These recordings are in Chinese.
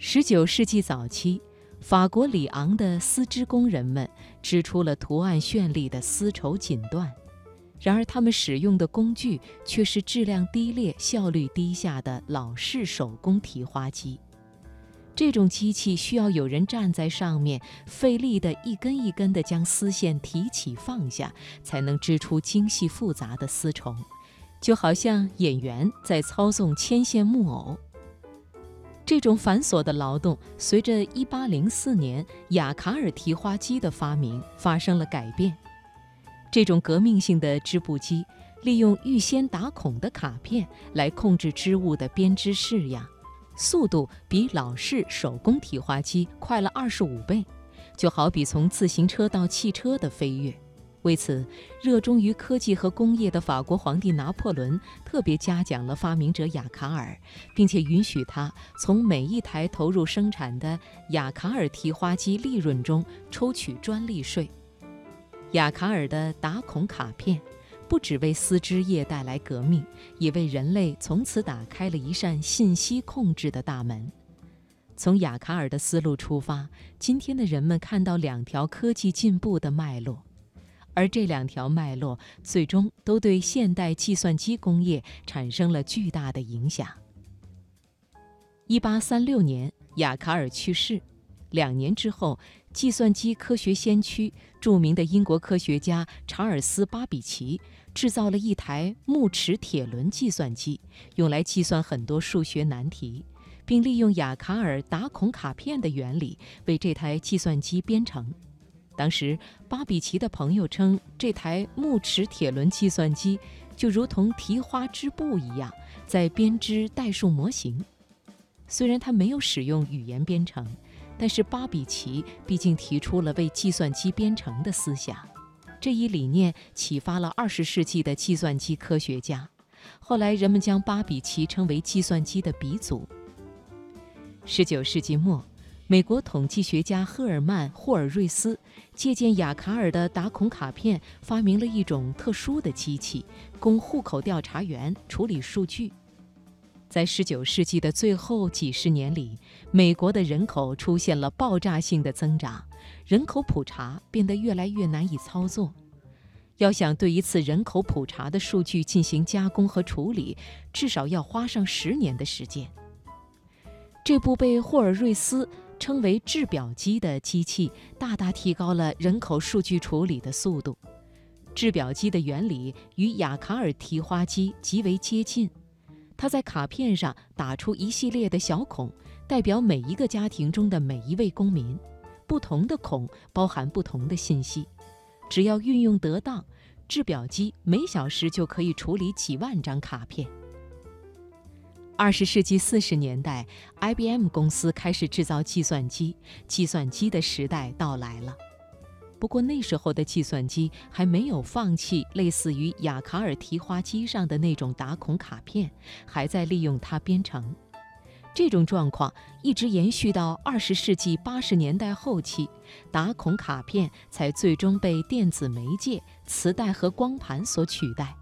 十九世纪早期，法国里昂的丝织工人们织出了图案绚丽的丝绸锦缎，然而他们使用的工具却是质量低劣、效率低下的老式手工提花机。这种机器需要有人站在上面，费力地一根一根地将丝线提起放下，才能织出精细复杂的丝绸，就好像演员在操纵牵线木偶。这种繁琐的劳动，随着1804年雅卡尔提花机的发明发生了改变。这种革命性的织布机，利用预先打孔的卡片来控制织物的编织式样，速度比老式手工提花机快了25倍，就好比从自行车到汽车的飞跃。为此，热衷于科技和工业的法国皇帝拿破仑特别嘉奖了发明者雅卡尔，并且允许他从每一台投入生产的雅卡尔提花机利润中抽取专利税。雅卡尔的打孔卡片不只为丝织业带来革命，也为人类从此打开了一扇信息控制的大门。从雅卡尔的思路出发，今天的人们看到两条科技进步的脉络。而这两条脉络最终都对现代计算机工业产生了巨大的影响。一八三六年，雅卡尔去世，两年之后，计算机科学先驱、著名的英国科学家查尔斯·巴比奇制造了一台木齿铁轮计算机，用来计算很多数学难题，并利用雅卡尔打孔卡片的原理为这台计算机编程。当时，巴比奇的朋友称这台木齿铁轮计算机就如同提花织布一样，在编织代数模型。虽然他没有使用语言编程，但是巴比奇毕竟提出了为计算机编程的思想。这一理念启发了二十世纪的计算机科学家。后来，人们将巴比奇称为计算机的鼻祖。十九世纪末。美国统计学家赫尔曼·霍尔瑞斯借鉴雅卡尔的打孔卡片，发明了一种特殊的机器，供户口调查员处理数据。在19世纪的最后几十年里，美国的人口出现了爆炸性的增长，人口普查变得越来越难以操作。要想对一次人口普查的数据进行加工和处理，至少要花上十年的时间。这部被霍尔瑞斯。称为制表机的机器大大提高了人口数据处理的速度。制表机的原理与雅卡尔提花机极为接近。它在卡片上打出一系列的小孔，代表每一个家庭中的每一位公民。不同的孔包含不同的信息。只要运用得当，制表机每小时就可以处理几万张卡片。二十世纪四十年代，IBM 公司开始制造计算机，计算机的时代到来了。不过那时候的计算机还没有放弃类似于雅卡尔提花机上的那种打孔卡片，还在利用它编程。这种状况一直延续到二十世纪八十年代后期，打孔卡片才最终被电子媒介、磁带和光盘所取代。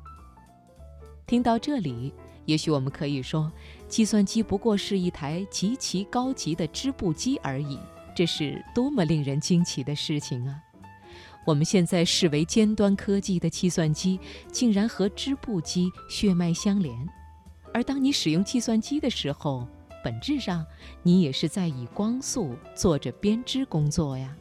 听到这里。也许我们可以说，计算机不过是一台极其高级的织布机而已。这是多么令人惊奇的事情啊！我们现在视为尖端科技的计算机，竟然和织布机血脉相连。而当你使用计算机的时候，本质上你也是在以光速做着编织工作呀。